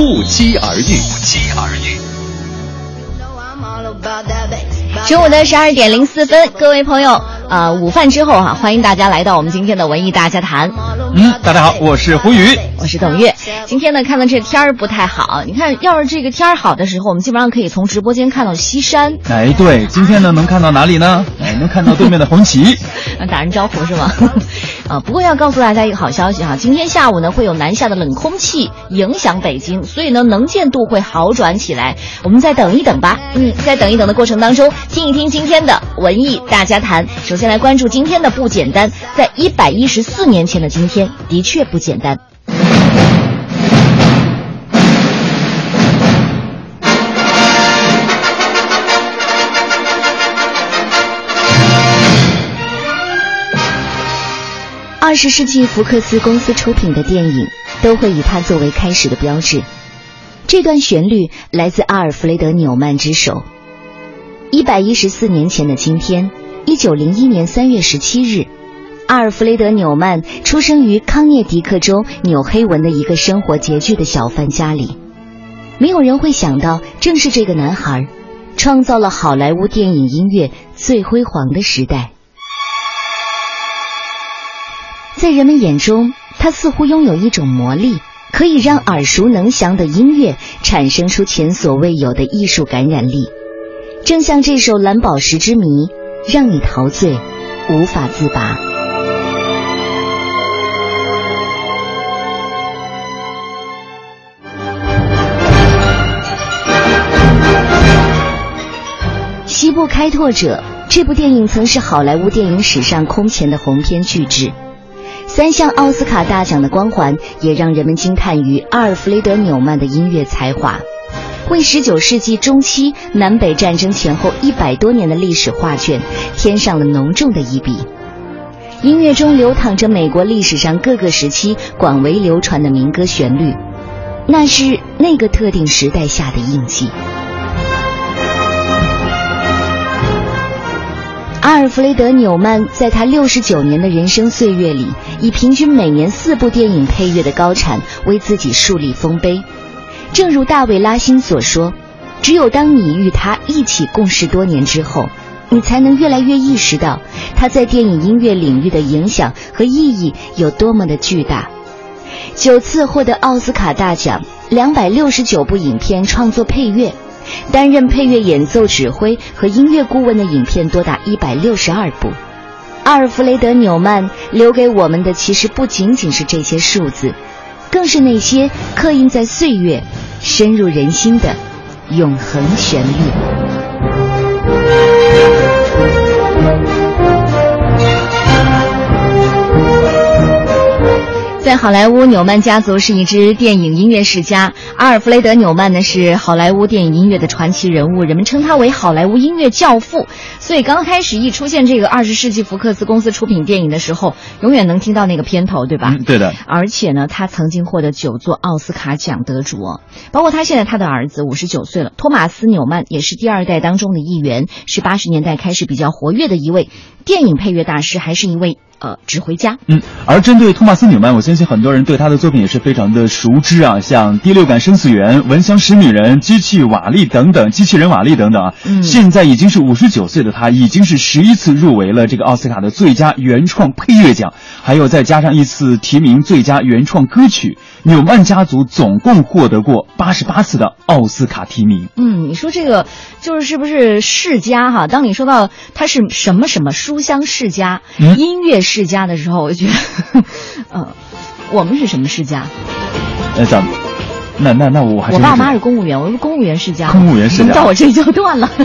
不期而遇。不期而遇。中午的十二点零四分，各位朋友，呃，午饭之后哈、欢迎大家来到我们今天的文艺大家谈。嗯，大家好，我是胡宇。我是董月。今天呢，看到这天儿不太好，你看，要是这个天儿好的时候，我们基本上可以从直播间看到西山，哎，对，今天呢能看到哪里呢？哎，能看到对面的红旗。啊 打人招呼是吗？啊，不过要告诉大家一个好消息哈，今天下午呢会有南下的冷空气影响北京，所以呢能见度会好转起来。我们再等一等吧。嗯，在等一等的过程当中，听一听今天的文艺大家谈。首先来关注今天的不简单，在一百一十四年前的今天，的确不简单。二十世纪福克斯公司出品的电影都会以它作为开始的标志。这段旋律来自阿尔弗雷德·纽曼之手。一百一十四年前的今天，一九零一年三月十七日，阿尔弗雷德·纽曼出生于康涅狄克州纽黑文的一个生活拮据的小贩家里。没有人会想到，正是这个男孩，创造了好莱坞电影音乐最辉煌的时代。在人们眼中，他似乎拥有一种魔力，可以让耳熟能详的音乐产生出前所未有的艺术感染力，正像这首《蓝宝石之谜》，让你陶醉，无法自拔。西部开拓者这部电影曾是好莱坞电影史上空前的鸿篇巨制。三项奥斯卡大奖的光环，也让人们惊叹于阿尔弗雷德·纽曼的音乐才华，为19世纪中期南北战争前后一百多年的历史画卷添上了浓重的一笔。音乐中流淌着美国历史上各个时期广为流传的民歌旋律，那是那个特定时代下的印记。阿尔弗雷德·纽曼在他六十九年的人生岁月里，以平均每年四部电影配乐的高产，为自己树立丰碑。正如大卫·拉辛所说：“只有当你与他一起共事多年之后，你才能越来越意识到他在电影音乐领域的影响和意义有多么的巨大。”九次获得奥斯卡大奖，两百六十九部影片创作配乐。担任配乐演奏指挥和音乐顾问的影片多达一百六十二部。阿尔弗雷德·纽曼留给我们的其实不仅仅是这些数字，更是那些刻印在岁月、深入人心的永恒旋律。在好莱坞，纽曼家族是一支电影音乐世家。阿尔弗雷德·纽曼呢是好莱坞电影音乐的传奇人物，人们称他为好莱坞音乐教父。所以刚开始一出现这个二十世纪福克斯公司出品电影的时候，永远能听到那个片头，对吧？嗯，对的。而且呢，他曾经获得九座奥斯卡奖得主哦，包括他现在他的儿子五十九岁了，托马斯·纽曼也是第二代当中的一员，是八十年代开始比较活跃的一位电影配乐大师，还是一位呃指挥家。嗯，而针对托马斯·纽曼，我相信很多人对他的作品也是非常的熟知啊，像《第六感生死缘》《闻香识女人》《机器瓦力》等等，《机器人瓦力》等等啊。嗯现在已经是五十九岁的他，已经是十一次入围了这个奥斯卡的最佳原创配乐奖，还有再加上一次提名最佳原创歌曲。纽曼家族总共获得过八十八次的奥斯卡提名。嗯，你说这个就是是不是世家哈？当你说到他是什么什么书香世家、嗯音乐世家的时候，我就觉得，呃，我们是什么世家？那咱们，那那那我还我爸妈是公务员，我是公务员世家。公务员世家到我这里就断了。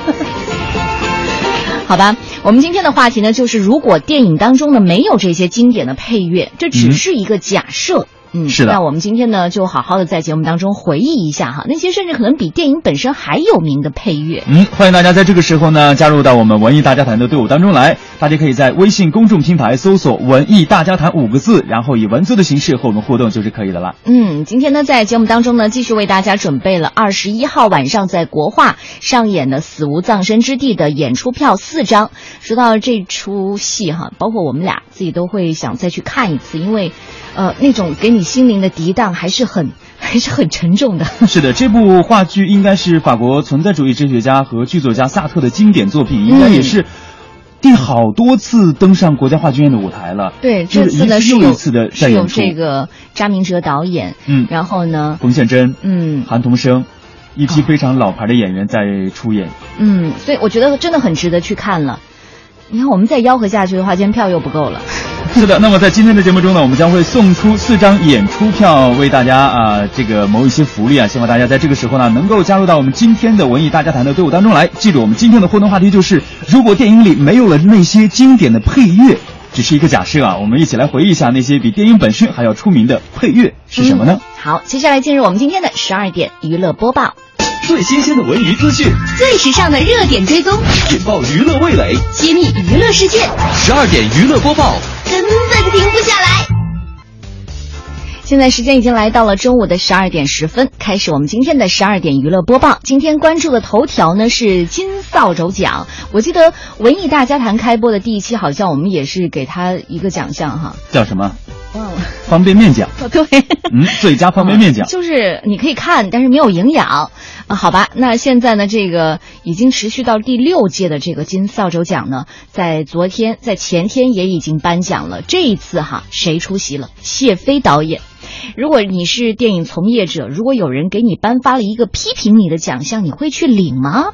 好吧，我们今天的话题呢，就是如果电影当中呢没有这些经典的配乐，这只是一个假设。嗯，是的那我们今天呢，就好好的在节目当中回忆一下哈，那些甚至可能比电影本身还有名的配乐。嗯，欢迎大家在这个时候呢加入到我们文艺大家谈的队伍当中来。大家可以在微信公众平台搜索“文艺大家谈”五个字，然后以文字的形式和我们互动就是可以的了。嗯，今天呢，在节目当中呢，继续为大家准备了二十一号晚上在国画上演的《死无葬身之地》的演出票四张。说到这出戏哈，包括我们俩自己都会想再去看一次，因为，呃，那种给你心灵的涤荡还是很 还是很沉重的。是的，这部话剧应该是法国存在主义哲学家和剧作家萨特的经典作品，应该也是第好多次登上国家话剧院的舞台了。对，这次呢又一次的在是有。这个张明哲导演，嗯，然后呢，冯宪珍、嗯韩童生，一批非常老牌的演员在出演。嗯，所以我觉得真的很值得去看了。你看，我们再吆喝下去的话，今天票又不够了。是的，那么在今天的节目中呢，我们将会送出四张演出票，为大家啊、这个谋一些福利啊，希望大家在这个时候呢能够加入到我们今天的文艺大家谈的队伍当中来。记住，我们今天的互动话题就是：如果电影里没有了那些经典的配乐，只是一个假设啊，我们一起来回忆一下那些比电影本身还要出名的配乐是什么呢？好，接下来进入我们今天的十二点娱乐播报，最新鲜的文娱资讯，最时尚的热点追踪，引爆娱乐味蕾。揭秘娱乐世界，十二点娱乐播报，根本停不下来。现在时间已经来到了中午的十二点十分，开始我们今天的十二点娱乐播报。今天关注的头条呢是金扫帚奖，我记得文艺大家谈开播的第一期，好像我们也是给他一个奖项哈，叫什么？忘了。方便面奖。哦，对。嗯，最佳方便面奖。就是你可以看，但是没有营养啊。好吧，那现在呢，这个已经持续到第六届的这个金扫帚奖呢，在昨天、在前天也已经颁奖了。这一次哈，谁出席了？谢飞导演。如果你是电影从业者，如果有人给你颁发了一个批评你的奖项，你会去领吗？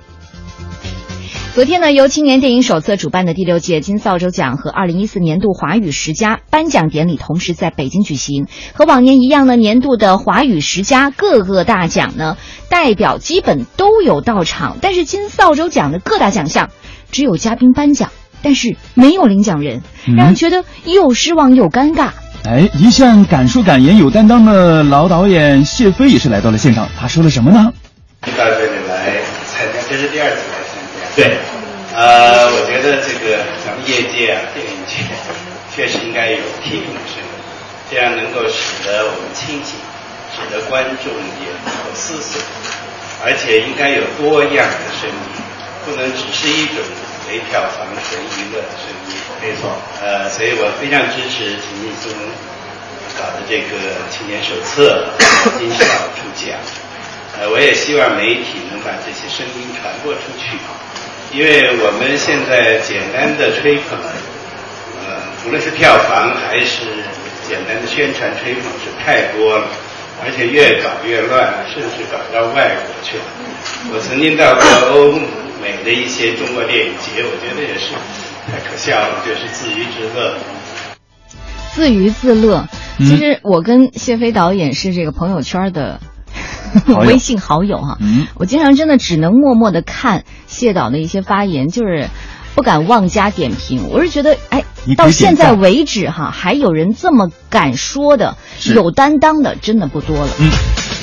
昨天呢，由青年电影手册主办的第六届金扫帚奖和二零一四年度华语十佳颁奖典礼同时在北京举行。和往年一样呢，年度的华语十佳各个大奖呢，代表基本都有到场，但是金扫帚奖的各大奖项只有嘉宾颁奖，但是没有领奖人，让人觉得又失望又尴尬。哎，一向敢说敢言、有担当的老导演谢飞也是来到了现场，他说了什么呢？到这里来参加，这是第二次。对，呃，我觉得这个咱们业界啊，电影界 确实应该有批评的声音，这样能够使得我们清醒，使得观众也能够思索，而且应该有多样的声音，不能只是一种唯票房纯娱乐的声音。没错，呃，所以我非常支持秦立松搞的这个青年手册金扫帚奖。呃，我也希望媒体能把这些声音传播出去，因为我们现在简单的吹捧，呃，无论是票房还是简单的宣传吹捧是太多了，而且越搞越乱，甚至搞到外国去了。我曾经到过欧美的一些中国电影节，我觉得也是太可笑了，就是自娱自乐。自娱自乐。其实我跟谢飞导演是这个朋友圈的 微信好友哈、嗯我经常真的只能默默的看谢导的一些发言，就是不敢妄加点评。我是觉得，哎到现在为止哈，还有人这么敢说的、有担当的，真的不多了。嗯，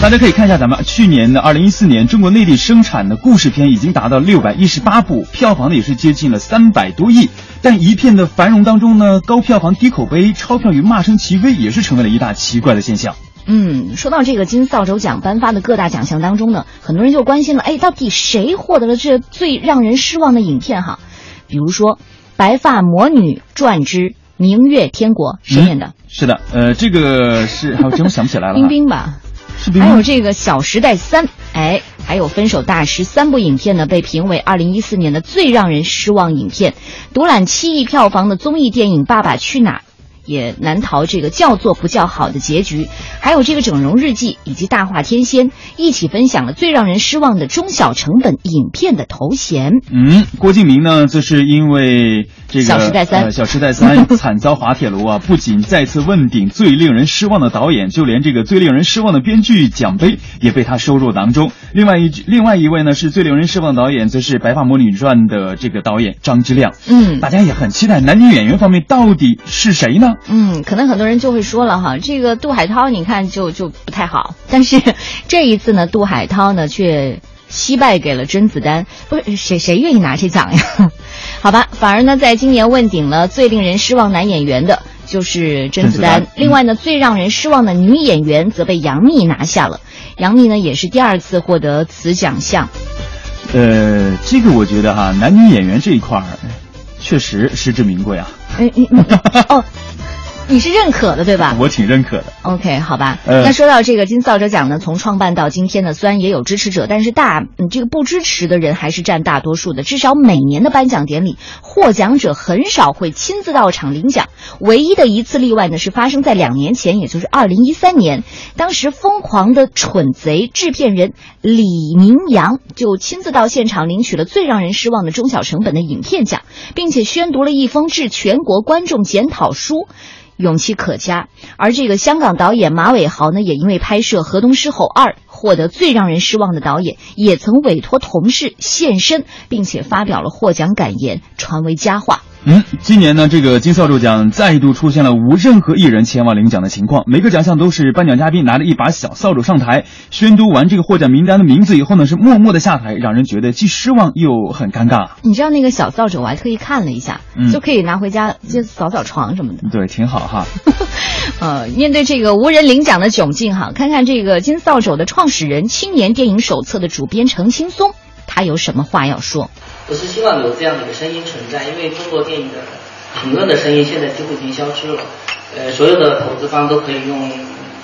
大家可以看一下咱们去年的二零一四年中国内地生产的故事片已经达到六百一十八部，票房呢也是接近了三百多亿。但一片的繁荣当中呢，高票房低口碑，钞票与骂声齐飞，也是成为了一大奇怪的现象。嗯，说到这个金扫帚奖颁发的各大奖项当中呢，很多人就关心了，哎，到底谁获得了这最让人失望的影片哈？比如说《白发魔女传之明月天国》，谁演的？是的，呃，这个是还有真想不起来了。冰冰吧。还有这个《小时代三》，哎，还有《分手大师》三部影片呢，被评为二零一四年的最让人失望影片。独揽七亿票房的综艺电影《爸爸去哪儿》。也难逃这个叫做不叫好的结局，还有这个《整容日记》以及《大话天仙》一起分享了最让人失望的中小成本影片的头衔。嗯，郭敬明呢，这是因为这个小时代三呃，小时代三 惨遭滑铁卢啊！不仅再次问鼎最令人失望的导演，就连这个最令人失望的编剧奖杯也被他收入囊中。另外一另外一位呢，是最令人失望的导演，则是《白发魔女传》的这个导演张之亮。嗯大家也很期待男女演员方面到底是谁呢？嗯，可能很多人就会说了哈，这个杜海涛你看就就不太好，但是这一次呢，杜海涛呢却惜败给了甄子丹，不是谁谁愿意拿这奖呀？好吧，反而呢，在今年问鼎了最令人失望男演员的就是甄子丹，另外呢，最让人失望的女演员则被杨幂拿下了，杨幂呢也是第二次获得此奖项。呃，这个我觉得哈，男女演员这一块儿确实实至名归啊，哎，你你哦，你是认可的对吧？我挺认可的。OK，好吧。呃那说到这个金扫帚奖呢，从创办到今天呢，虽然也有支持者，但是大嗯这个不支持的人还是占大多数的。至少每年的颁奖典礼，获奖者很少会亲自到场领奖。唯一的一次例外呢，是发生在两年前，也就是二零一三年，当时疯狂的蠢贼制片人李明阳就亲自到现场领取了最让人失望的中小成本的影片奖，并且宣读了一封致全国观众检讨书。勇气可嘉。而这个香港导演马伟豪呢，也因为拍摄《河东狮吼二》获得最让人失望的导演，也曾委托同事现身，并且发表了获奖感言，传为佳话。嗯，今年呢，这个金扫帚奖再度出现了无任何艺人前往领奖的情况，每个奖项都是颁奖嘉宾拿着一把小扫帚上台，宣读完这个获奖名单的名字以后呢，是默默的下台，让人觉得既失望又很尴尬。你知道那个小扫帚，我还特意看了一下，嗯就可以拿回家就扫扫床什么的。对，挺好哈。呃，面对这个无人领奖的窘境哈，看看这个金扫帚的创始人、青年电影手册的主编程青松，他有什么话要说？我是希望有这样的一个声音存在，因为中国电影的评论的声音现在几乎已经消失了。呃，所有的投资方都可以用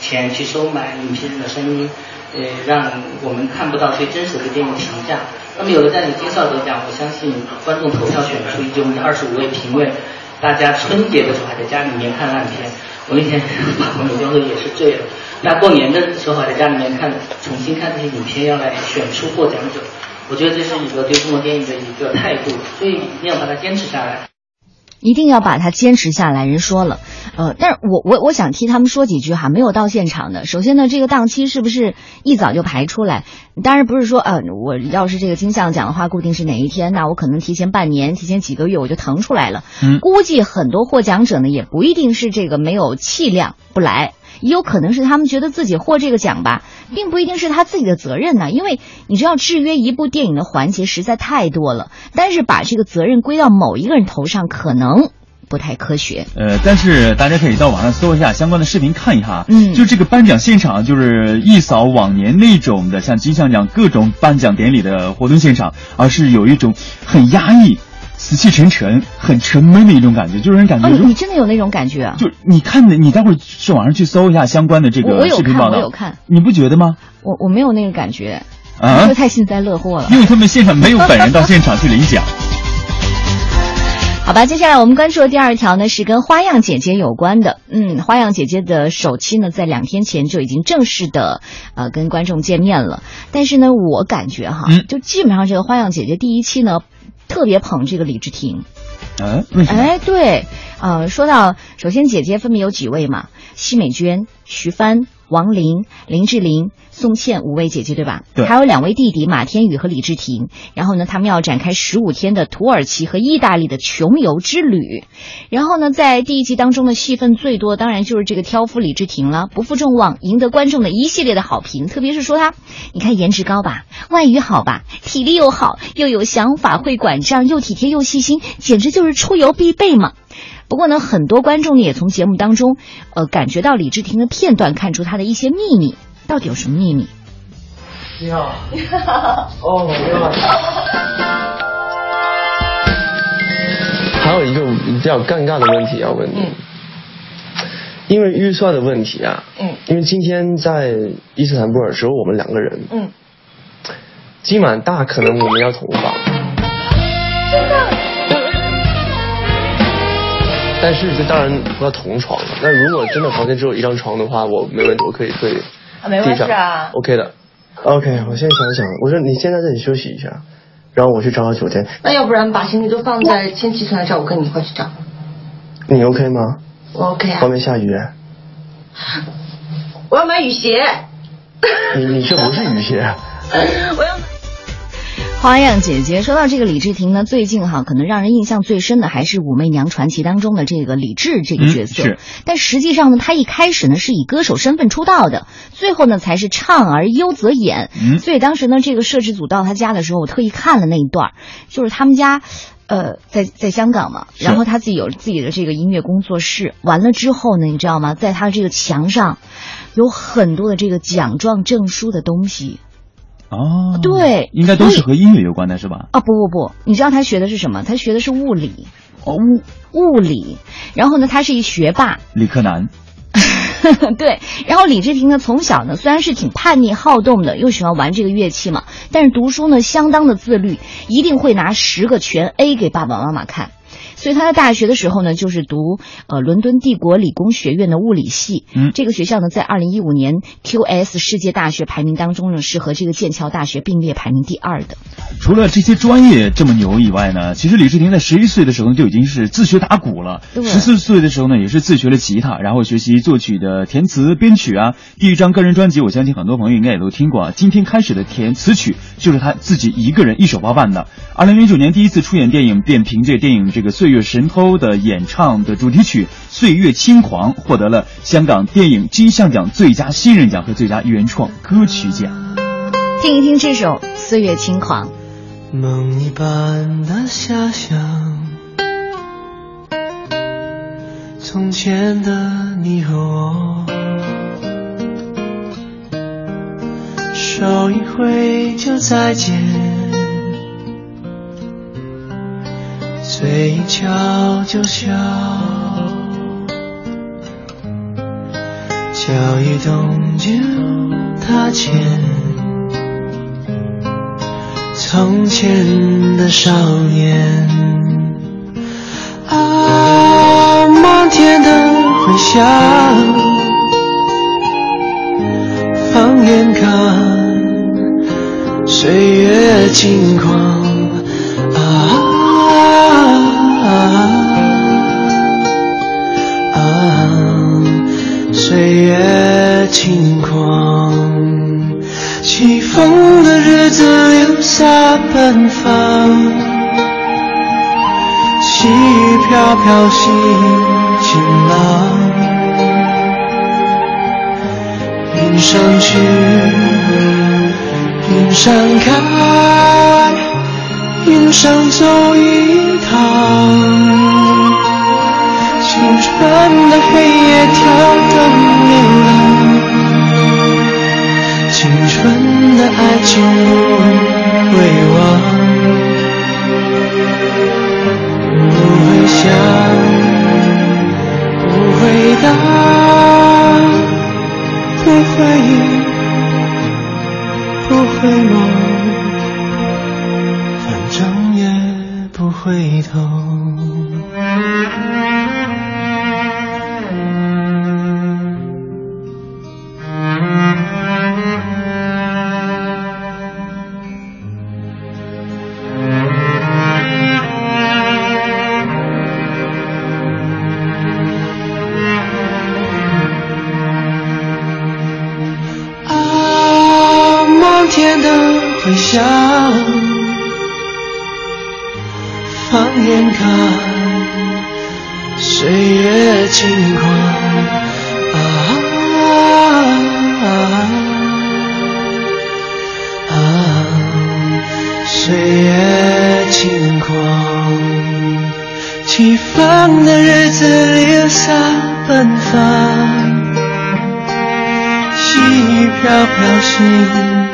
钱去收买影评人的声音，呃，让我们看不到最真实的电影评价。那么有了这样一个金扫帚奖，我相信观众投票选出以及我们的二十五位评委，大家春节的时候还在家里面看烂片。我那天把朋友就说也是醉了。大家过年的时候还在家里面看，重新看这些影片，要来选出获奖者。我觉得这是一个对中国电影的一个态度，所以一定要把它坚持下来。一定要把它坚持下来。人说了，呃，但是我我我想替他们说几句哈，没有到现场的。首先呢，这个档期是不是一早就排出来？当然不是说，呃，我要是这个金像奖的话，固定是哪一天，那我可能提前半年、提前几个月我就腾出来了。嗯估计很多获奖者呢，也不一定是这个没有气量不来。也有可能是他们觉得自己获这个奖吧，并不一定是他自己的责任呢，因为你知道制约一部电影的环节实在太多了，但是把这个责任归到某一个人头上，可能不太科学。呃，但是大家可以到网上搜一下相关的视频看一下，嗯就这个颁奖现场，就是一扫往年那种的像金像奖各种颁奖典礼的活动现场，而是有一种很压抑、死气沉沉、很沉闷的一种感觉，就是人感觉哦，你真的有那种感觉啊？就你看的，你待会儿去网上去搜一下相关的这个我我有看视频报道，我有看，你不觉得吗？我我没有那个感觉，啊这个太幸灾乐祸了。因为他们现场没有本人到现场去领奖。好吧，接下来我们关注的第二条呢是跟花样姐姐有关的。嗯，花样姐姐的首期呢在两天前就已经正式的呃跟观众见面了，但是呢我感觉哈，嗯就基本上这个花样姐姐第一期呢特别捧这个李治廷。嗯？哎，对，呃，说到首先姐姐分别有几位嘛，奚美娟、徐帆、王琳、林志玲、宋茜五位姐姐对吧？对还有两位弟弟马天宇和李治廷。然后呢，他们要展开十五天的土耳其和意大利的穷游之旅。然后呢，在第一集当中的戏份最多，当然就是这个挑夫李治廷了，不负众望，赢得观众的一系列的好评。特别是说他，你看颜值高吧，外语好吧，体力又好，又有想法，会管账，又体贴又细心，简直就是出游必备嘛。不过呢，很多观众呢也从节目当中，呃，感觉到李治廷的片段，看出他的一些秘密。到底有什么秘密？你好，哦，你好。还有一个比较尴尬的问题要问你，因为预算的问题啊，嗯，因为今天在伊斯坦布尔只有我们两个人，嗯，今晚大可能我们要同房，但是这当然不要同床了。那如果真的房间只有一张床的话，我没问题，我可以睡啊没问题啊地上，OK 的。OK，我现在想想，我说你先在这里休息一下，然后我去找找酒店。那要不然把行李都放在千玺村来找我，跟你一块去找。你 OK 吗？我 OK 啊。外面下雨。我要买雨鞋。你你这不是雨鞋。我要。花样姐姐说到这个李治廷呢，最近哈可能让人印象最深的还是《武媚娘传奇》当中的这个李治这个角色。是。但实际上呢，他一开始呢是以歌手身份出道的，最后呢才是唱而优则演。嗯。所以当时呢，这个摄制组到他家的时候，我特意看了那一段，就是他们家，呃，在在香港嘛，然后他自己有自己的这个音乐工作室。完了之后呢，你知道吗？在他这个墙上，有很多的这个奖状、证书的东西。哦，对，应该都是和音乐有关的，是吧？啊，不不不，你知道他学的是什么？他学的是物理，哦，物物理。然后呢，他是一学霸，理科男。对，然后李志廷呢，从小呢虽然是挺叛逆好动的，又喜欢玩这个乐器嘛，但是读书呢相当的自律，一定会拿十个全 A 给爸爸妈妈看。所以他在大学的时候呢，就是读呃伦敦帝国理工学院的物理系。嗯，这个学校呢，在二零一五年 QS 世界大学排名当中呢，是和这个剑桥大学并列排名第二的。除了这些专业这么牛以外呢，其实李治廷在十一岁的时候就已经是自学打鼓了。十四岁的时候呢，也是自学了吉他，然后学习作曲的填词编曲啊。第一张个人专辑，我相信很多朋友应该也都听过啊。今天开始的填词曲就是他自己一个人一手包办的。二零零九年第一次出演电影，便凭借电影这个《岁月神偷》的演唱的主题曲《岁月轻狂》，获得了香港电影金像奖最佳新人奖和最佳原创歌曲奖。听一听这首《岁月轻狂》。梦一般的遐想，从前的你和我，手一挥就再见，嘴一翘就笑，脚一动就踏前。从前的少年，啊，漫天的回响，放眼看，岁月轻狂，轻狂，起风的日子。留下奔放，细雨飘飘，心晴朗。云上去，云上看，云上走一趟。青春的黑夜，跳动流浪。的爱情不会忘，不会想，不回答，不会回想，放眼看，岁月轻狂啊。啊，岁月轻狂，起风的日子里留下奔放，细雨飘飘心。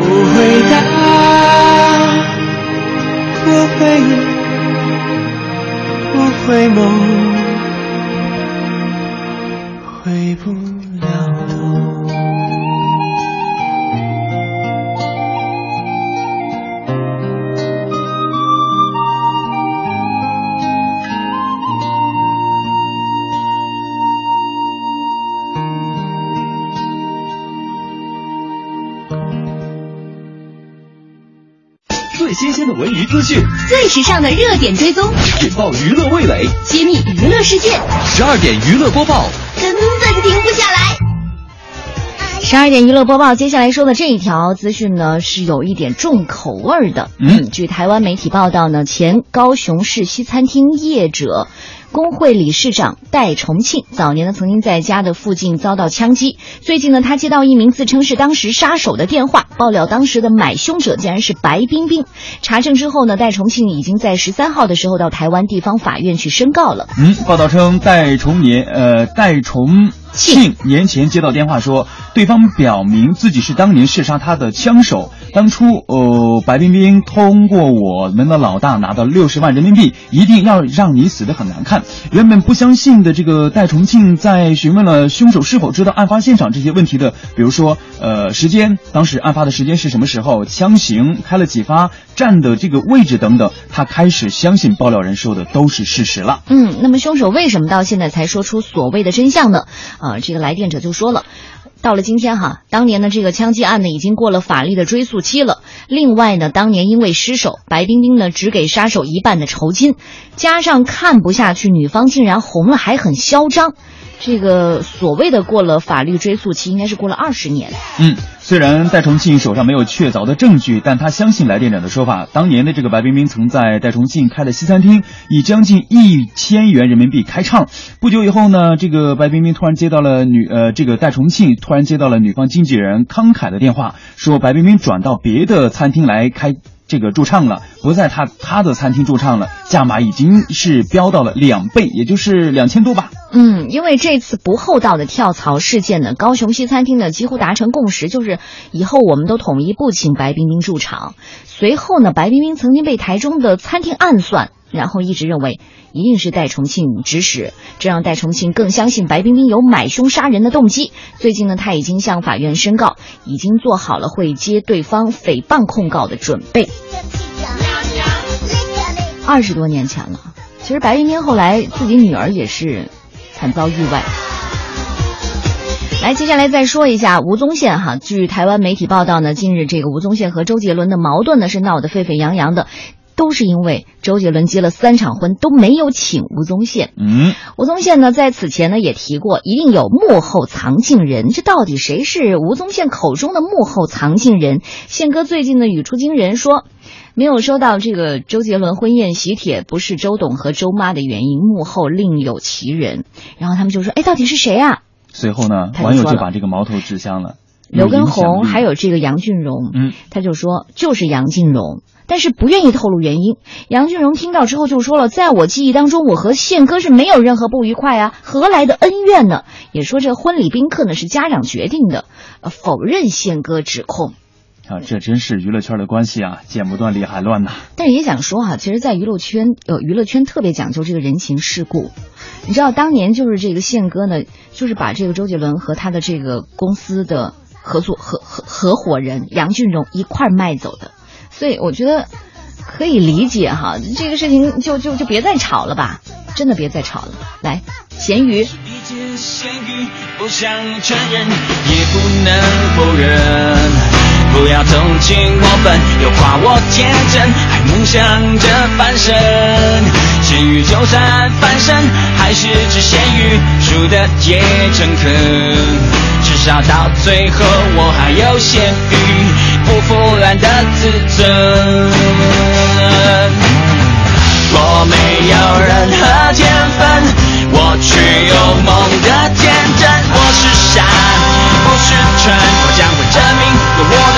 不回答不回应不回眸回不了头最新鲜的文娱资讯，最时尚的热点追踪，引爆娱乐味蕾，揭秘娱乐世界。十二点娱乐播报，根本停不下来。十二点娱乐播报，接下来说的这一条资讯呢，是有一点重口味的。嗯，据台湾媒体报道呢，前高雄市西餐厅业者。工会理事长戴重庆早年呢曾经在家的附近遭到枪击，最近呢他接到一名自称是当时杀手的电话，爆料当时的买凶者竟然是白冰冰。查证之后呢，戴重庆已经在十三号的时候到台湾地方法院去申告了。嗯，报道称戴重年呃戴重。庆年前接到电话说，对方表明自己是当年射杀他的枪手。当初，呃，白冰冰通过我们的老大拿到六十万人民币，一定要让你死得很难看。原本不相信的这个戴重庆，在询问了凶手是否知道案发现场这些问题的，比如说，呃，时间，当时案发的时间是什么时候，枪型开了几发，站的这个位置等等，他开始相信爆料人说的都是事实了。嗯，那么凶手为什么到现在才说出所谓的真相呢？啊，这个来电者就说了，到了今天哈，当年的这个枪击案呢，已经过了法律的追诉期了。另外呢，当年因为失手，白冰冰呢只给杀手一半的酬金，加上看不下去女方竟然红了，还很嚣张。这个所谓的过了法律追诉期，应该是过了二十年。嗯，虽然戴重庆手上没有确凿的证据，但他相信来电者的说法。当年的这个白冰冰曾在戴重庆开了西餐厅，以将近一千元人民币开唱。不久以后呢，这个白冰冰突然接到了女呃这个戴重庆突然接到了女方经纪人康凯的电话，说白冰冰转到别的餐厅来开。这个驻唱了，不在他他的餐厅驻唱了，价码已经是飙到了两倍，也就是两千多吧。嗯，因为这次不厚道的跳槽事件呢，高雄西餐厅呢几乎达成共识，就是以后我们都统一不请白冰冰驻场。随后呢，白冰冰曾经被台中的餐厅暗算。然后一直认为一定是戴重庆指使，这让戴重庆更相信白冰冰有买凶杀人的动机。最近呢，他已经向法院申告，已经做好了会接对方诽谤控告的准备。二十多年前了，其实白冰冰后来自己女儿也是惨遭意外。来，接下来再说一下吴宗宪哈。据台湾媒体报道呢，近日这个吴宗宪和周杰伦的矛盾呢是闹得沸沸扬扬的。都是因为周杰伦结了三场婚都没有请吴宗宪。嗯，吴宗宪呢在此前呢也提过，一定有幕后藏镜人。这到底谁是吴宗宪口中的幕后藏镜人？宪哥最近呢语出惊人，说没有收到这个周杰伦婚宴喜帖，不是周董和周妈的原因，幕后另有其人。然后他们就说：“哎，到底是谁啊？”随后呢，网友就把这个矛头指向了刘畊宏，还有这个杨俊荣。嗯，他就说就是杨俊荣。但是不愿意透露原因。杨俊荣听到之后就说了：“在我记忆当中，我和宪哥是没有任何不愉快啊，何来的恩怨呢？”也说这婚礼宾客呢是家长决定的，否认宪哥指控。啊，这真是娱乐圈的关系啊，剪不断理还乱呐。但是也想说哈，其实，在娱乐圈，呃，娱乐圈特别讲究这个人情世故。你知道，当年就是这个宪哥呢，就是把这个周杰伦和他的这个公司的合作合合合伙人杨俊荣一块卖走的。所以我觉得可以理解哈，这个事情就就就别再吵了吧，真的别再吵了。来，咸鱼。不想承认，也不能否认。不要同情我笨，又夸我天真，还梦想着翻身。咸鱼就算翻身，还是只咸鱼，输的也诚恳。至少到最后，我还有咸鱼。不腐烂的自尊。我没有任何天分，我却有梦的天真。我是傻，不是蠢，我将会证明有我的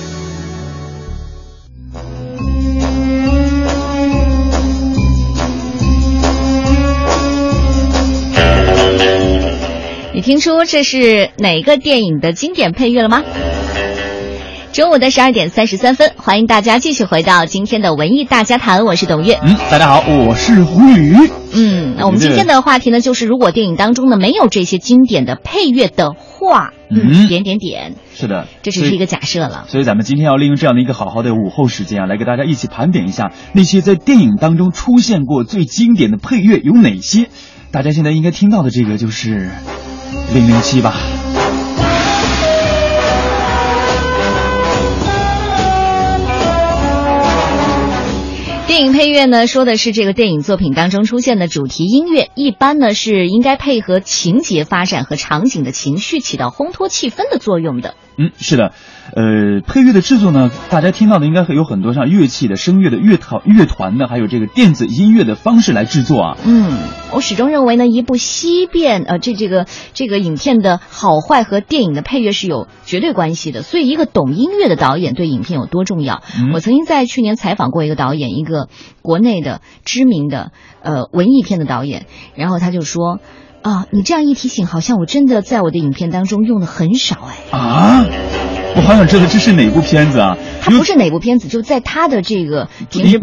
你听出这是哪个电影的经典配乐了吗？中午的十二点三十三分，欢迎大家继续回到今天的文艺大家谈，我是董月。嗯，大家好，我是胡宇。嗯，那我们今天的话题呢，就是如果电影当中呢没有这些经典的配乐的话，嗯，点点点。是的，这只是一个假设了。所以咱们今天要利用这样的一个好好的午后时间啊，来给大家一起盘点一下那些在电影当中出现过最经典的配乐有哪些。大家现在应该听到的这个就是《零零七》吧。电影配乐呢，说的是这个电影作品当中出现的主题音乐，一般呢是应该配合情节发展和场景的情绪，起到烘托气氛的作用的。嗯，是的，呃，配乐的制作呢，大家听到的应该会有很多像乐器的、声乐的、乐团、乐团的，还有这个电子音乐的方式来制作啊。嗯，我始终认为呢，一部西变呃，这这个这个影片的好坏和电影的配乐是有绝对关系的。所以，一个懂音乐的导演对影片有多重要？嗯、我曾经在去年采访过一个导演，一个国内的知名的呃文艺片的导演，然后他就说。啊，你这样一提醒，好像我真的在我的影片当中用的很少哎。啊，我好想知道这是哪部片子啊？他不是哪部片子，就在他的这个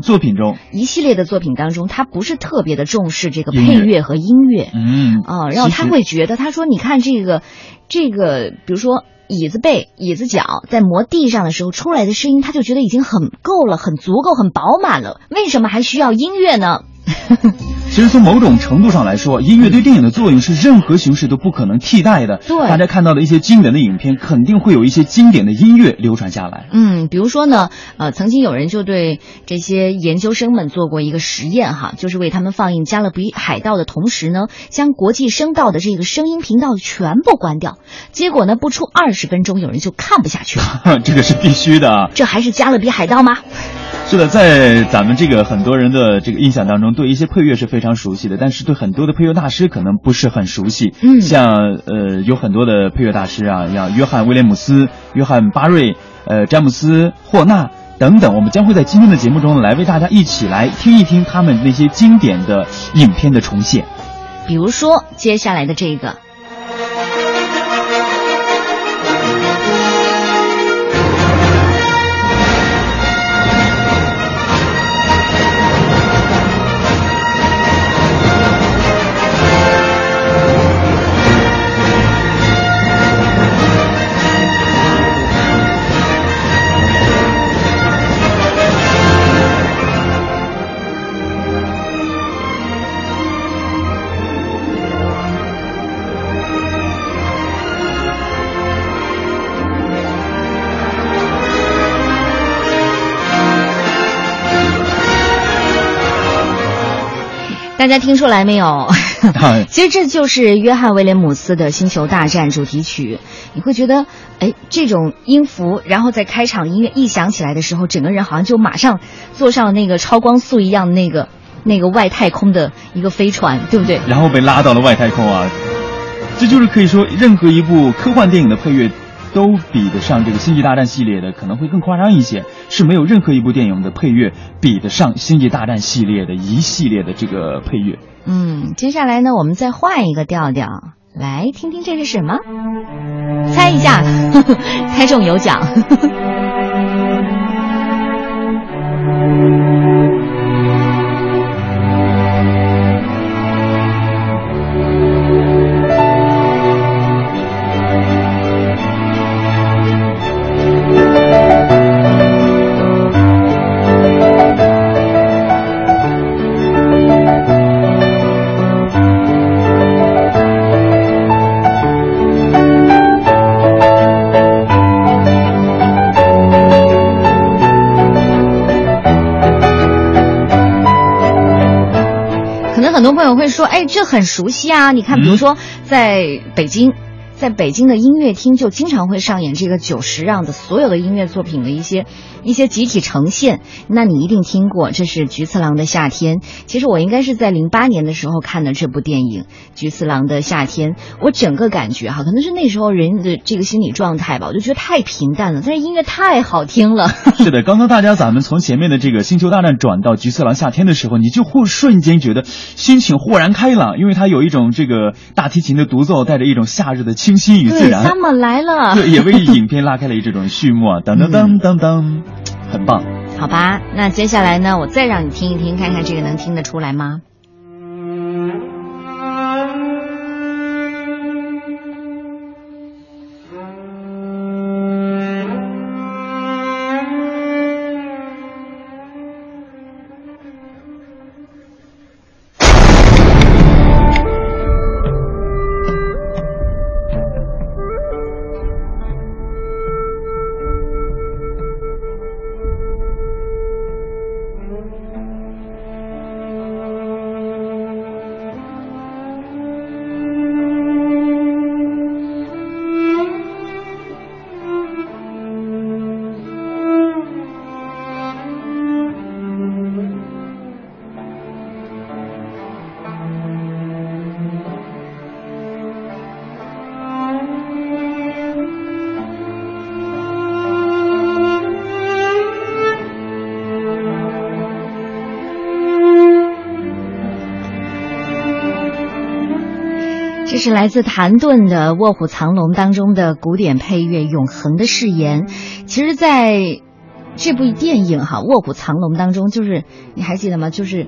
作品中一系列的作品当中，他不是特别的重视这个配乐和音乐。嗯啊，然后他会觉得，他说：“你看这个，这个，比如说椅子背、椅子脚在磨地上的时候出来的声音，他就觉得已经很够了，很足够，很饱满了。为什么还需要音乐呢？” 其实从某种程度上来说，音乐对电影的作用是任何形式都不可能替代的。对，大家看到的一些经典的影片，肯定会有一些经典的音乐流传下来。嗯，比如说呢，呃，曾经有人就对这些研究生们做过一个实验哈，就是为他们放映《加勒比海盗》的同时呢，将国际声道的这个声音频道全部关掉。结果呢，不出二十分钟，有人就看不下去了。这个是必须的。这还是《加勒比海盗》吗？是的，在咱们这个很多人的这个印象当中，对一些配乐是非常熟悉的，但是对很多的配乐大师可能不是很熟悉。嗯，像呃有很多的配乐大师啊，像约翰威廉姆斯、约翰巴瑞、呃詹姆斯霍纳等等，我们将会在今天的节目中来为大家一起来听一听他们那些经典的影片的重现。比如说接下来的这个。大家听出来没有？其实这就是约翰威廉姆斯的《星球大战》主题曲。你会觉得，哎，这种音符，然后在开场音乐一响起来的时候，整个人好像就马上坐上了那个超光速一样的那个那个外太空的一个飞船，对不对？然后被拉到了外太空啊！这就是可以说，任何一部科幻电影的配乐。都比得上这个《星际大战》系列的，可能会更夸张一些。是没有任何一部电影的配乐比得上《星际大战》系列的一系列的这个配乐。嗯，接下来呢，我们再换一个调调，来听听这是什么？猜一下，猜中有奖。哎，这很熟悉啊！你看，比如说在北京。在北京的音乐厅就经常会上演这个久石让的所有的音乐作品的一些一些集体呈现，那你一定听过，这是菊次郎的夏天。其实我应该是在零八年的时候看的这部电影《菊次郎的夏天》，我整个感觉哈，可能是那时候人的这个心理状态吧，我就觉得太平淡了，但是音乐太好听了。是的，刚刚大家咱们从前面的这个《星球大战》转到《菊次郎夏天》的时候，你就会瞬间觉得心情豁然开朗，因为它有一种这个大提琴的独奏，带着一种夏日的。清新与自然，summer 来了，对，也为影片拉开了这种序幕啊！噔噔噔噔噔，很棒。好吧，那接下来呢，我再让你听一听，看看这个能听得出来吗？是来自谭盾的《卧虎藏龙》当中的古典配乐《永恒的誓言》。其实，在这部电影哈《卧虎藏龙》当中，就是你还记得吗？就是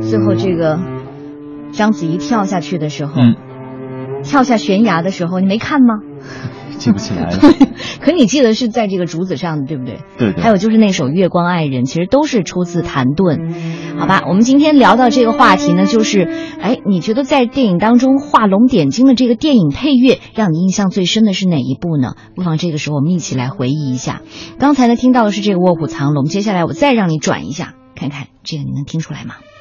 最后这个章子怡跳下去的时候，跳下悬崖的时候，你没看吗？记不起来了，可你记得是在这个竹子上的，对不对？对对。还有就是那首《月光爱人》，其实都是出自谭盾。好吧，我们今天聊到这个话题呢，就是，哎，你觉得在电影当中画龙点睛的这个电影配乐，让你印象最深的是哪一部呢？不妨这个时候我们一起来回忆一下。刚才呢听到的是这个《卧虎藏龙》，接下来我再让你转一下，看看这个你能听出来吗？《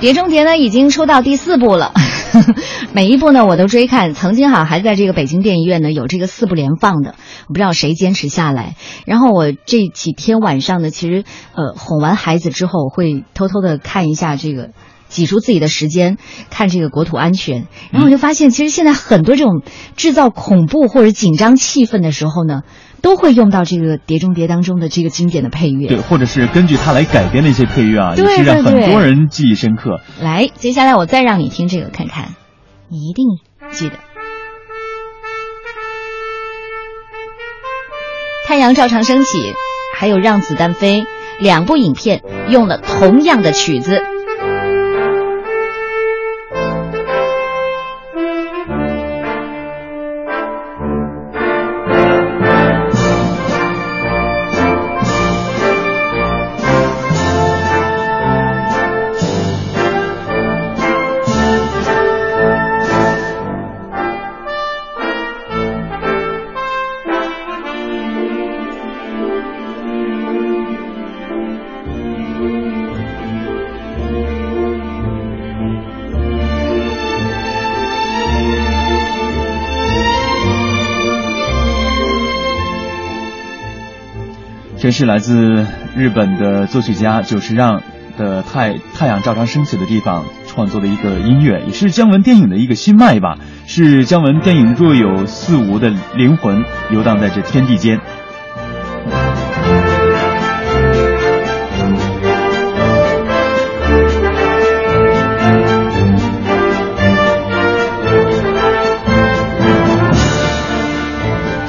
碟中谍》呢，已经出到第四部了，每一部呢我都追看。曾经哈还在这个北京电影院呢有这个四部连放的，我不知道谁坚持下来。然后我这几天晚上呢，其实呃哄完孩子之后，我会偷偷的看一下这个，挤出自己的时间看这个国土安全。然后我就发现，其实现在很多这种制造恐怖或者紧张气氛的时候呢。都会用到这个《碟中谍》当中的这个经典的配乐，对，或者是根据它来改编的一些配乐啊，也是让很多人记忆深刻。来，接下来我再让你听这个看看，你一定记得。太阳照常升起，还有让子弹飞，两部影片用了同样的曲子。是来自日本的作曲家久石让的《太太阳照常升起的地方》创作的一个音乐，也是姜文电影的一个新脉吧。是姜文电影若有似无的灵魂游荡在这天地间。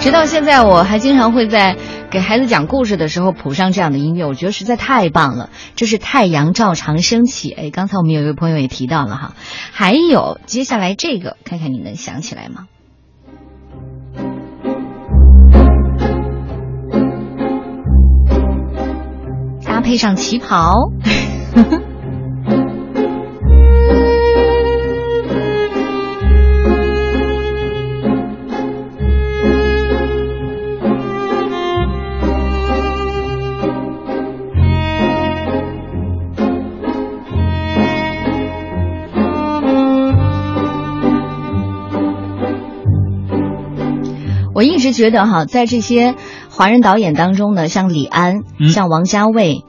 直到现在我还经常会在给孩子讲故事的时候谱上这样的音乐，我觉得实在太棒了。这是太阳照常升起，哎，刚才我们有一位朋友也提到了哈，还有接下来这个，看看你能想起来吗？搭配上旗袍。觉得哈，在这些华人导演当中呢，像李安、像王家卫，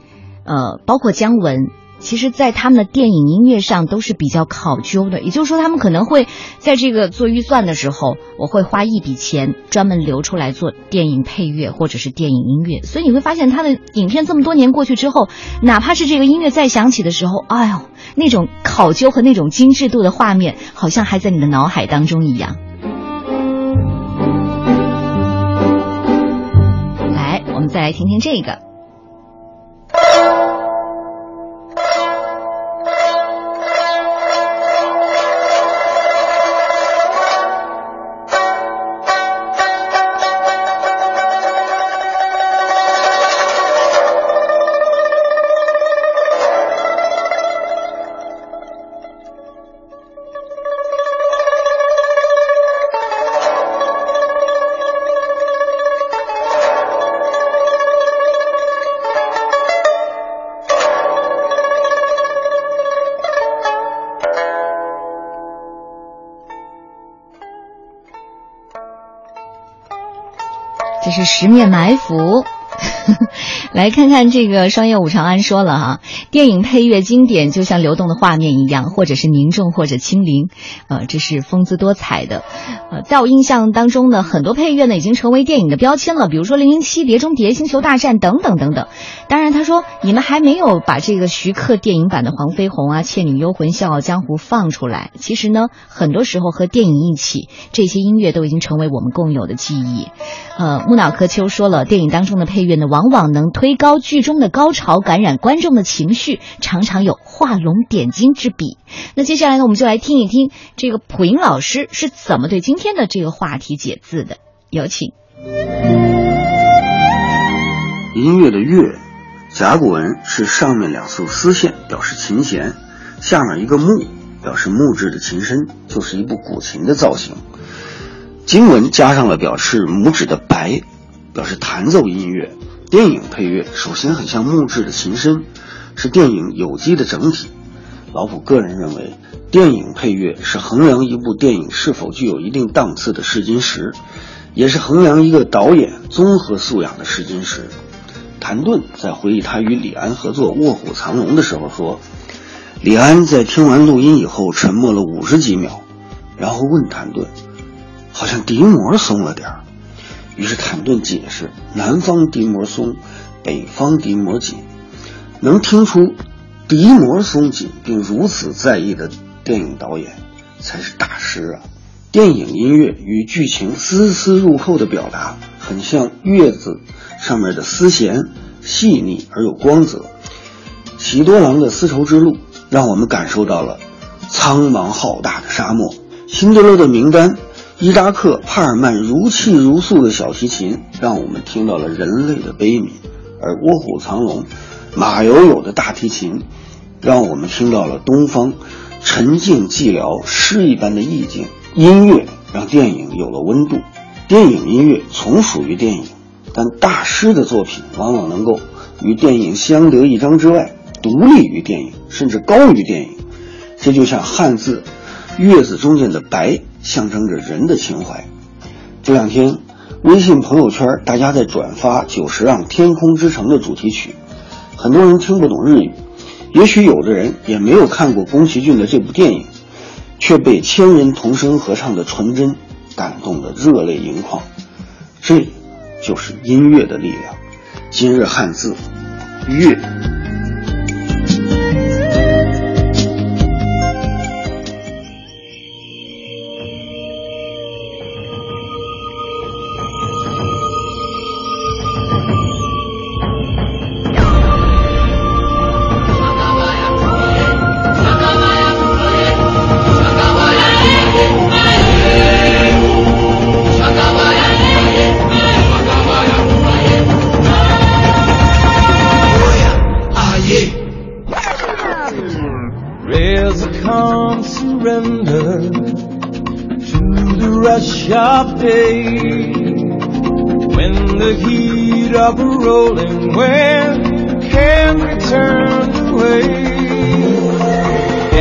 呃，包括姜文，其实，在他们的电影音乐上都是比较考究的。也就是说，他们可能会在这个做预算的时候，我会花一笔钱专门留出来做电影配乐或者是电影音乐。所以你会发现，他的影片这么多年过去之后，哪怕是这个音乐再响起的时候，哎呦，那种考究和那种精致度的画面，好像还在你的脑海当中一样。再来听听这个。这是十面埋伏，来看看这个双叶五长安说了哈，电影配乐经典就像流动的画面一样，或者是凝重，或者轻灵，呃，这是风姿多彩的。呃，在我印象当中呢，很多配乐呢已经成为电影的标签了，比如说《零零七》《碟中谍》《星球大战》等等等等。当然，他说你们还没有把这个徐克电影版的《黄飞鸿》啊，《倩女幽魂》《笑傲江湖》放出来。其实呢，很多时候和电影一起，这些音乐都已经成为我们共有的记忆。呃，木脑壳秋说了，电影当中的配乐呢，往往能推高剧中的高潮，感染观众的情绪，常常有画龙点睛之笔。那接下来呢，我们就来听一听这个普音老师是怎么对今天的这个话题解字的。有请。音乐的乐，甲骨文是上面两束丝线，表示琴弦；下面一个木，表示木质的琴身，就是一部古琴的造型。经文加上了表示拇指的白，表示弹奏音乐。电影配乐首先很像木质的琴身，是电影有机的整体。老普个人认为，电影配乐是衡量一部电影是否具有一定档次的试金石，也是衡量一个导演综合素养的试金石。谭盾在回忆他与李安合作《卧虎藏龙》的时候说，李安在听完录音以后沉默了五十几秒，然后问谭盾。好像笛膜松了点儿，于是坦顿解释：南方笛膜松，北方笛膜紧。能听出笛膜松紧并如此在意的电影导演，才是大师啊！电影音乐与剧情丝丝入扣的表达，很像月子上面的丝弦，细腻而有光泽。喜多郎的丝绸之路，让我们感受到了苍茫浩大的沙漠。辛德勒的名单。伊扎克·帕尔曼如泣如诉的小提琴，让我们听到了人类的悲悯；而《卧虎藏龙》，马友友的大提琴，让我们听到了东方沉静寂寥、诗一般的意境。音乐让电影有了温度。电影音乐从属于电影，但大师的作品往往能够与电影相得益彰之外，独立于电影，甚至高于电影。这就像汉字“月”字中间的“白”。象征着人的情怀。这两天，微信朋友圈大家在转发《久石让天空之城》的主题曲，很多人听不懂日语，也许有的人也没有看过宫崎骏的这部电影，却被千人同声合唱的纯真感动得热泪盈眶。这，就是音乐的力量。今日汉字，乐。Rolling wind can be turned away.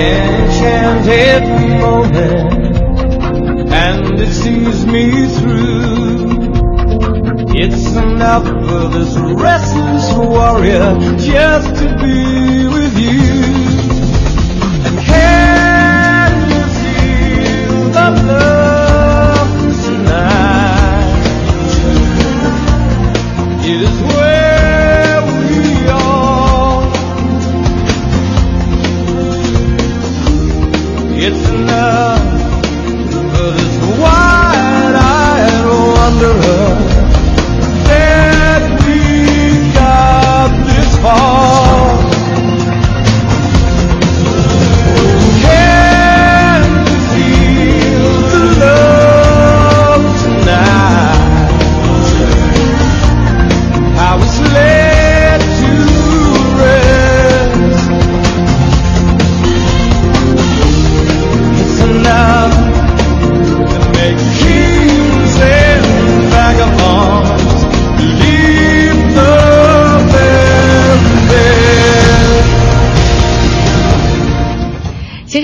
Enchanted moment, and it sees me through. It's enough for this restless warrior just to be with you.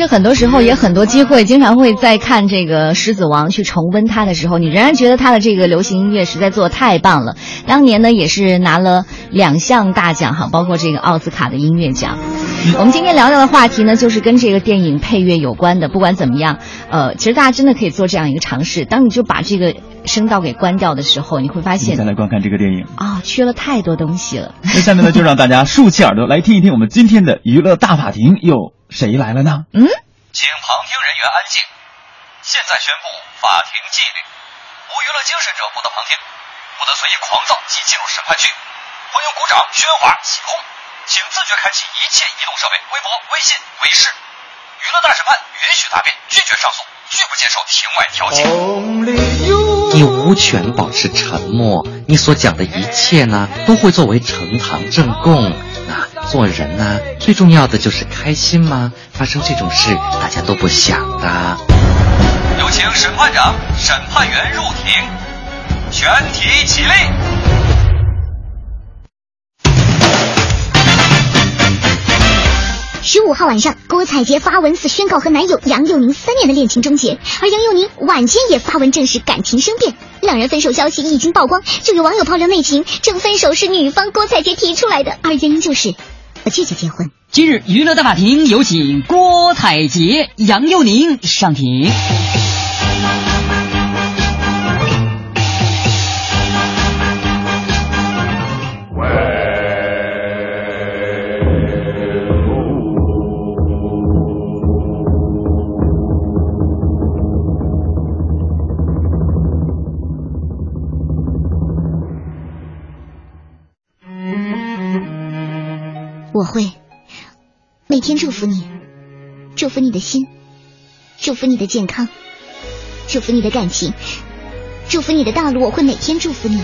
实很多时候也很多机会，经常会在看这个《狮子王》去重温它的时候，你仍然觉得它的这个流行音乐实在做的太棒了。当年呢也是拿了两项大奖哈，包括这个奥斯卡的音乐奖。我们今天聊聊的话题呢，就是跟这个电影配乐有关的。不管怎么样，呃，其实大家真的可以做这样一个尝试。当你就把这个声道给关掉的时候，你会发你现再来观看这个电影。啊、缺了太多东西了。那下面呢，就让大家竖起耳朵来听一听我们今天的娱乐大法庭，又谁来了呢？嗯，请旁听人员安静。现在宣布法庭纪律：无娱乐精神者不得旁听，不得随意狂躁及进入审判区，欢迎鼓掌、喧哗、起哄，请自觉开启一切移动设备、微博、微信、微视。娱乐大审判允许答辩，拒绝上诉，拒不接受庭外调解。你无权保持沉默，你所讲的一切呢，都会作为呈堂证供。那做人呢，最重要的就是开心吗？发生这种事，大家都不想的。有请审判长、审判员入庭，全体起立。十五号晚上，郭采洁发文此宣告和男友杨佑宁三年的恋情终结，而杨佑宁晚间也发文证实感情生变，两人分手消息一经曝光，就有网友爆料内情，称分手是女方郭采洁提出来的，而原因就是我拒绝结婚。今日娱乐大法庭有请郭采洁、杨佑宁上庭。我会每天祝福你，祝福你的心，祝福你的健康，祝福你的感情，祝福你的道路。我会每天祝福你。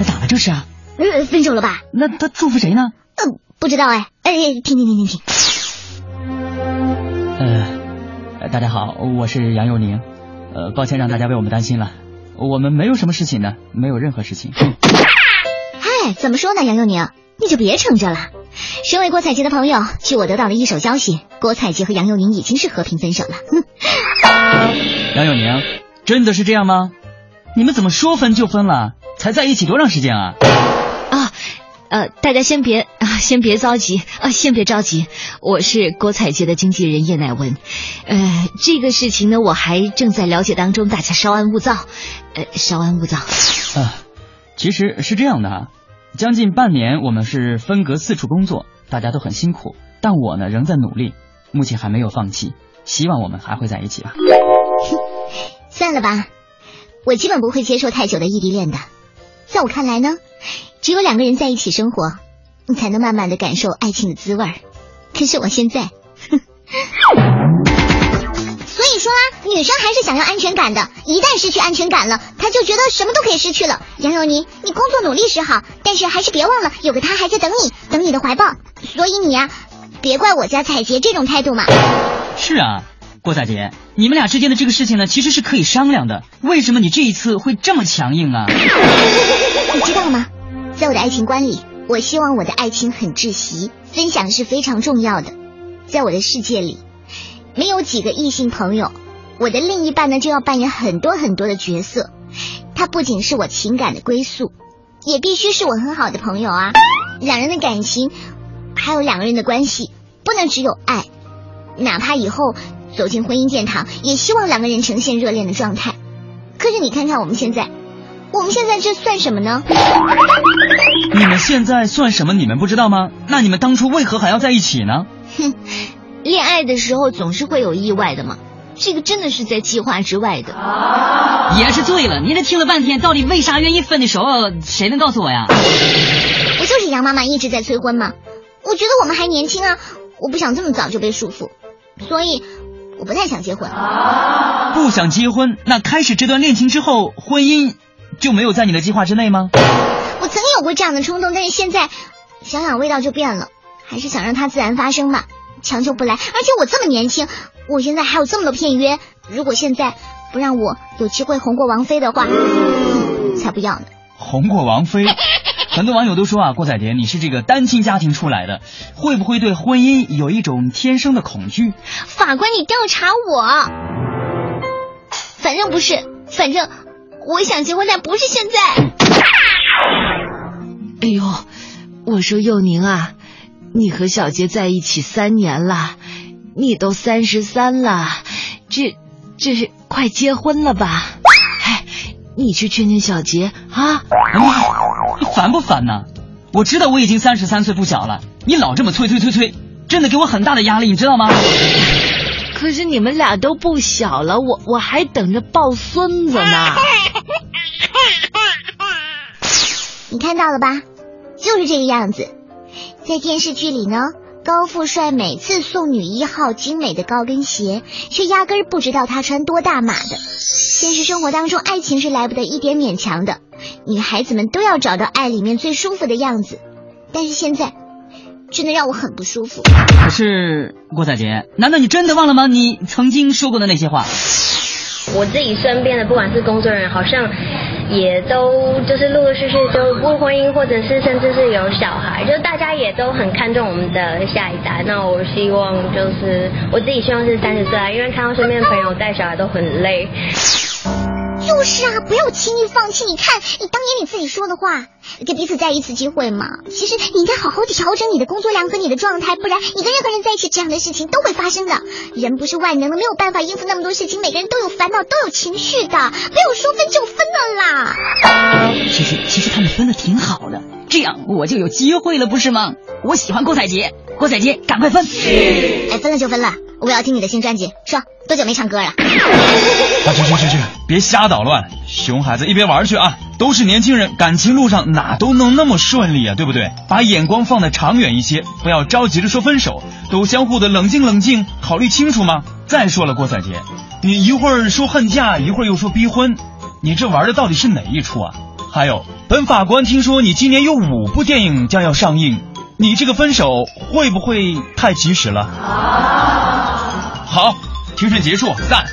那咋了这是啊？呃，分手了吧？那他祝福谁呢？呃，不知道哎。哎，停停停停停。呃，大家好，我是杨佑宁。呃，抱歉让大家为我们担心了，我们没有什么事情的，没有任何事情。嗨，怎么说呢，杨佑宁，你就别撑着了。身为郭采洁的朋友，据我得到的一手消息，郭采洁和杨佑宁已经是和平分手了。杨佑宁，真的是这样吗？你们怎么说分就分了？才在一起多长时间啊？啊，呃，大家先别啊，先别着急啊，先别着急。我是郭采洁的经纪人叶乃文，呃，这个事情呢，我还正在了解当中，大家稍安勿躁，呃，稍安勿躁。啊，其实是这样的啊，将近半年我们是分隔四处工作，大家都很辛苦，但我呢仍在努力，目前还没有放弃，希望我们还会在一起吧。算了吧，我基本不会接受太久的异地恋的。在我看来呢，只有两个人在一起生活，你才能慢慢的感受爱情的滋味。可是我现在，哼 所以说啦，女生还是想要安全感的。一旦失去安全感了，她就觉得什么都可以失去了。杨佑宁，你工作努力是好，但是还是别忘了有个他还在等你，等你的怀抱。所以你呀、别怪我家采洁这种态度嘛。是啊，郭采洁，你们俩之间的这个事情呢，其实是可以商量的。为什么你这一次会这么强硬啊？你知道吗？在我的爱情观里，我希望我的爱情很窒息，分享是非常重要的。在我的世界里，没有几个异性朋友，我的另一半呢就要扮演很多很多的角色。他不仅是我情感的归宿，也必须是我很好的朋友啊。两人的感情，还有两个人的关系，不能只有爱。哪怕以后走进婚姻殿堂，也希望两个人呈现热恋的状态。可是你看看我们现在，我们现在这算什么呢？你们现在算什么？你们不知道吗？那你们当初为何还要在一起呢？哼，恋爱的时候总是会有意外的嘛。这个真的是在计划之外的。也是醉了，你这听了半天，到底为啥愿意分的手？谁能告诉我呀？不就是杨妈妈一直在催婚吗？我觉得我们还年轻啊，我不想这么早就被束缚。所以，我不太想结婚。不想结婚，那开始这段恋情之后，婚姻就没有在你的计划之内吗？我曾经有过这样的冲动，但是现在想想味道就变了，还是想让它自然发生吧，强求不来。而且我这么年轻，我现在还有这么多片约，如果现在不让我有机会红过王菲的话，才不要呢。红过王菲。很多网友都说啊，郭采洁，你是这个单亲家庭出来的，会不会对婚姻有一种天生的恐惧？法官，你调查我，反正不是，反正我想结婚，但不是现在。哎呦，我说佑宁啊，你和小杰在一起三年了，你都三十三了，这这是快结婚了吧？哎，你去劝劝小杰啊。你烦不烦呢？我知道我已经三十三岁不小了，你老这么催催催催，真的给我很大的压力，你知道吗？可是你们俩都不小了，我我还等着抱孙子呢。你看到了吧？就是这个样子。在电视剧里呢，高富帅每次送女一号精美的高跟鞋，却压根儿不知道她穿多大码的。现实生活当中，爱情是来不得一点勉强的。女孩子们都要找到爱里面最舒服的样子，但是现在真的让我很不舒服。可是郭采洁，难道你真的忘了吗？你曾经说过的那些话。我自己身边的不管是工作人员，好像也都就是陆陆续续就不婚姻，或者是甚至是有小孩，就大家也都很看重我们的下一代。那我希望就是我自己希望是三十岁啊，因为看到身边的朋友带小孩都很累。就是啊，不要轻易放弃。你看，你当年你自己说的话，给彼此再一次机会嘛。其实你应该好好调整你的工作量和你的状态，不然你跟任何人在一起，这样的事情都会发生的。人不是万能的，没有办法应付那么多事情。每个人都有烦恼，都有情绪的，没有说分就分了啦。其实，其实他们分的挺好，这样我就有机会了，不是吗？我喜欢郭采洁，郭采洁，赶快分。哎，分了就分了。我要听你的新专辑，说多久没唱歌了？啊，去去去去，别瞎捣乱，熊孩子一边玩去啊！都是年轻人，感情路上哪都能那么顺利啊，对不对？把眼光放得长远一些，不要着急着说分手，都相互的冷静冷静，考虑清楚吗？再说了，郭采洁，你一会儿说恨嫁，一会儿又说逼婚，你这玩的到底是哪一出啊？还有，本法官听说你今年有五部电影将要上映，你这个分手会不会太及时了？好，庭审结束，散。